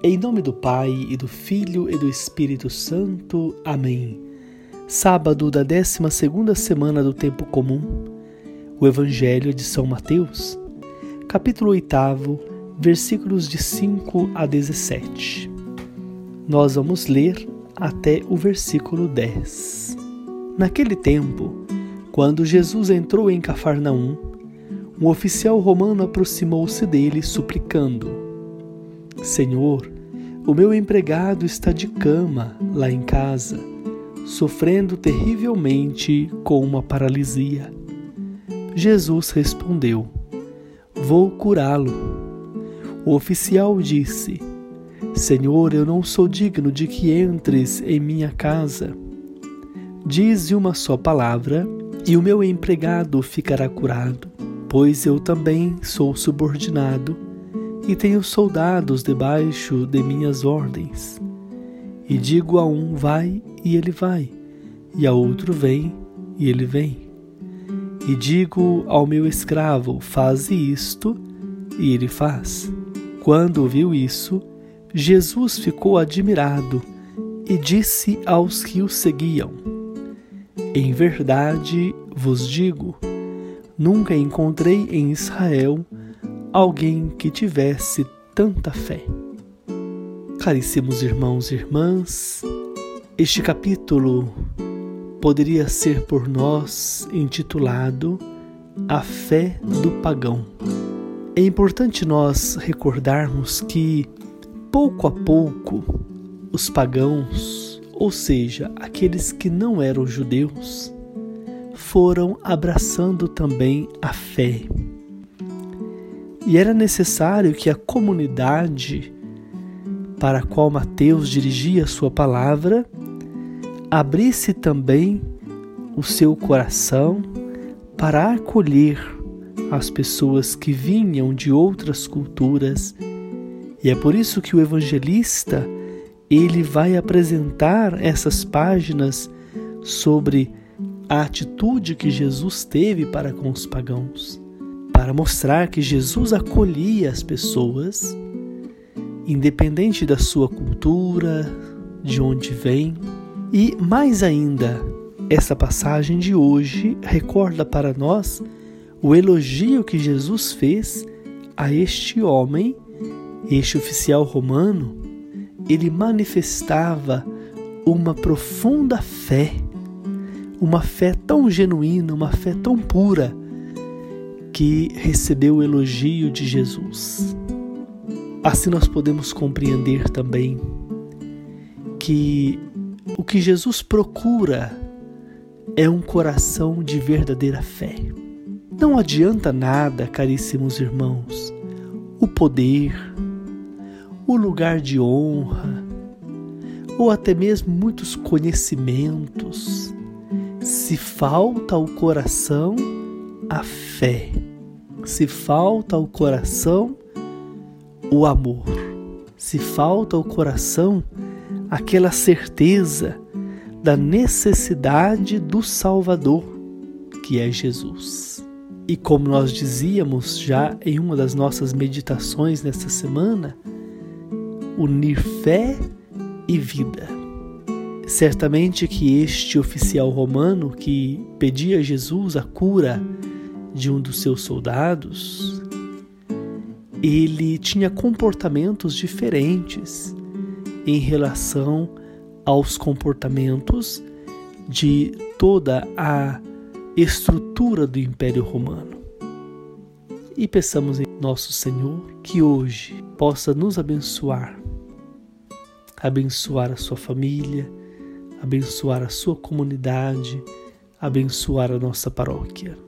Em nome do Pai e do Filho e do Espírito Santo. Amém. Sábado da 12 semana do tempo comum. O Evangelho de São Mateus, capítulo 8, versículos de 5 a 17. Nós vamos ler até o versículo 10. Naquele tempo, quando Jesus entrou em Cafarnaum, um oficial romano aproximou-se dele suplicando: Senhor, o meu empregado está de cama lá em casa, sofrendo terrivelmente com uma paralisia. Jesus respondeu: Vou curá-lo. O oficial disse: Senhor, eu não sou digno de que entres em minha casa. Dize uma só palavra e o meu empregado ficará curado, pois eu também sou subordinado e tenho soldados debaixo de minhas ordens. E digo a um: vai, e ele vai, e a outro: vem, e ele vem. E digo ao meu escravo: faze isto, e ele faz. Quando ouviu isso, Jesus ficou admirado e disse aos que o seguiam: Em verdade vos digo, nunca encontrei em Israel alguém que tivesse tanta fé. Caríssimos irmãos e irmãs, este capítulo poderia ser por nós intitulado A Fé do Pagão. É importante nós recordarmos que, pouco a pouco, os pagãos, ou seja, aqueles que não eram judeus, foram abraçando também a fé e era necessário que a comunidade para a qual Mateus dirigia sua palavra abrisse também o seu coração para acolher as pessoas que vinham de outras culturas. E é por isso que o evangelista ele vai apresentar essas páginas sobre a atitude que Jesus teve para com os pagãos para mostrar que Jesus acolhia as pessoas, independente da sua cultura, de onde vem. E mais ainda, essa passagem de hoje recorda para nós o elogio que Jesus fez a este homem, este oficial romano. Ele manifestava uma profunda fé, uma fé tão genuína, uma fé tão pura que recebeu o elogio de Jesus. Assim nós podemos compreender também que o que Jesus procura é um coração de verdadeira fé. Não adianta nada, caríssimos irmãos, o poder, o lugar de honra, ou até mesmo muitos conhecimentos, se falta o coração, a fé se falta ao coração o amor, se falta ao coração aquela certeza da necessidade do Salvador, que é Jesus. E como nós dizíamos já em uma das nossas meditações nesta semana, unir fé e vida. Certamente que este oficial romano que pedia a Jesus a cura de um dos seus soldados, ele tinha comportamentos diferentes em relação aos comportamentos de toda a estrutura do Império Romano. E peçamos em nosso Senhor que hoje possa nos abençoar, abençoar a sua família, abençoar a sua comunidade, abençoar a nossa paróquia.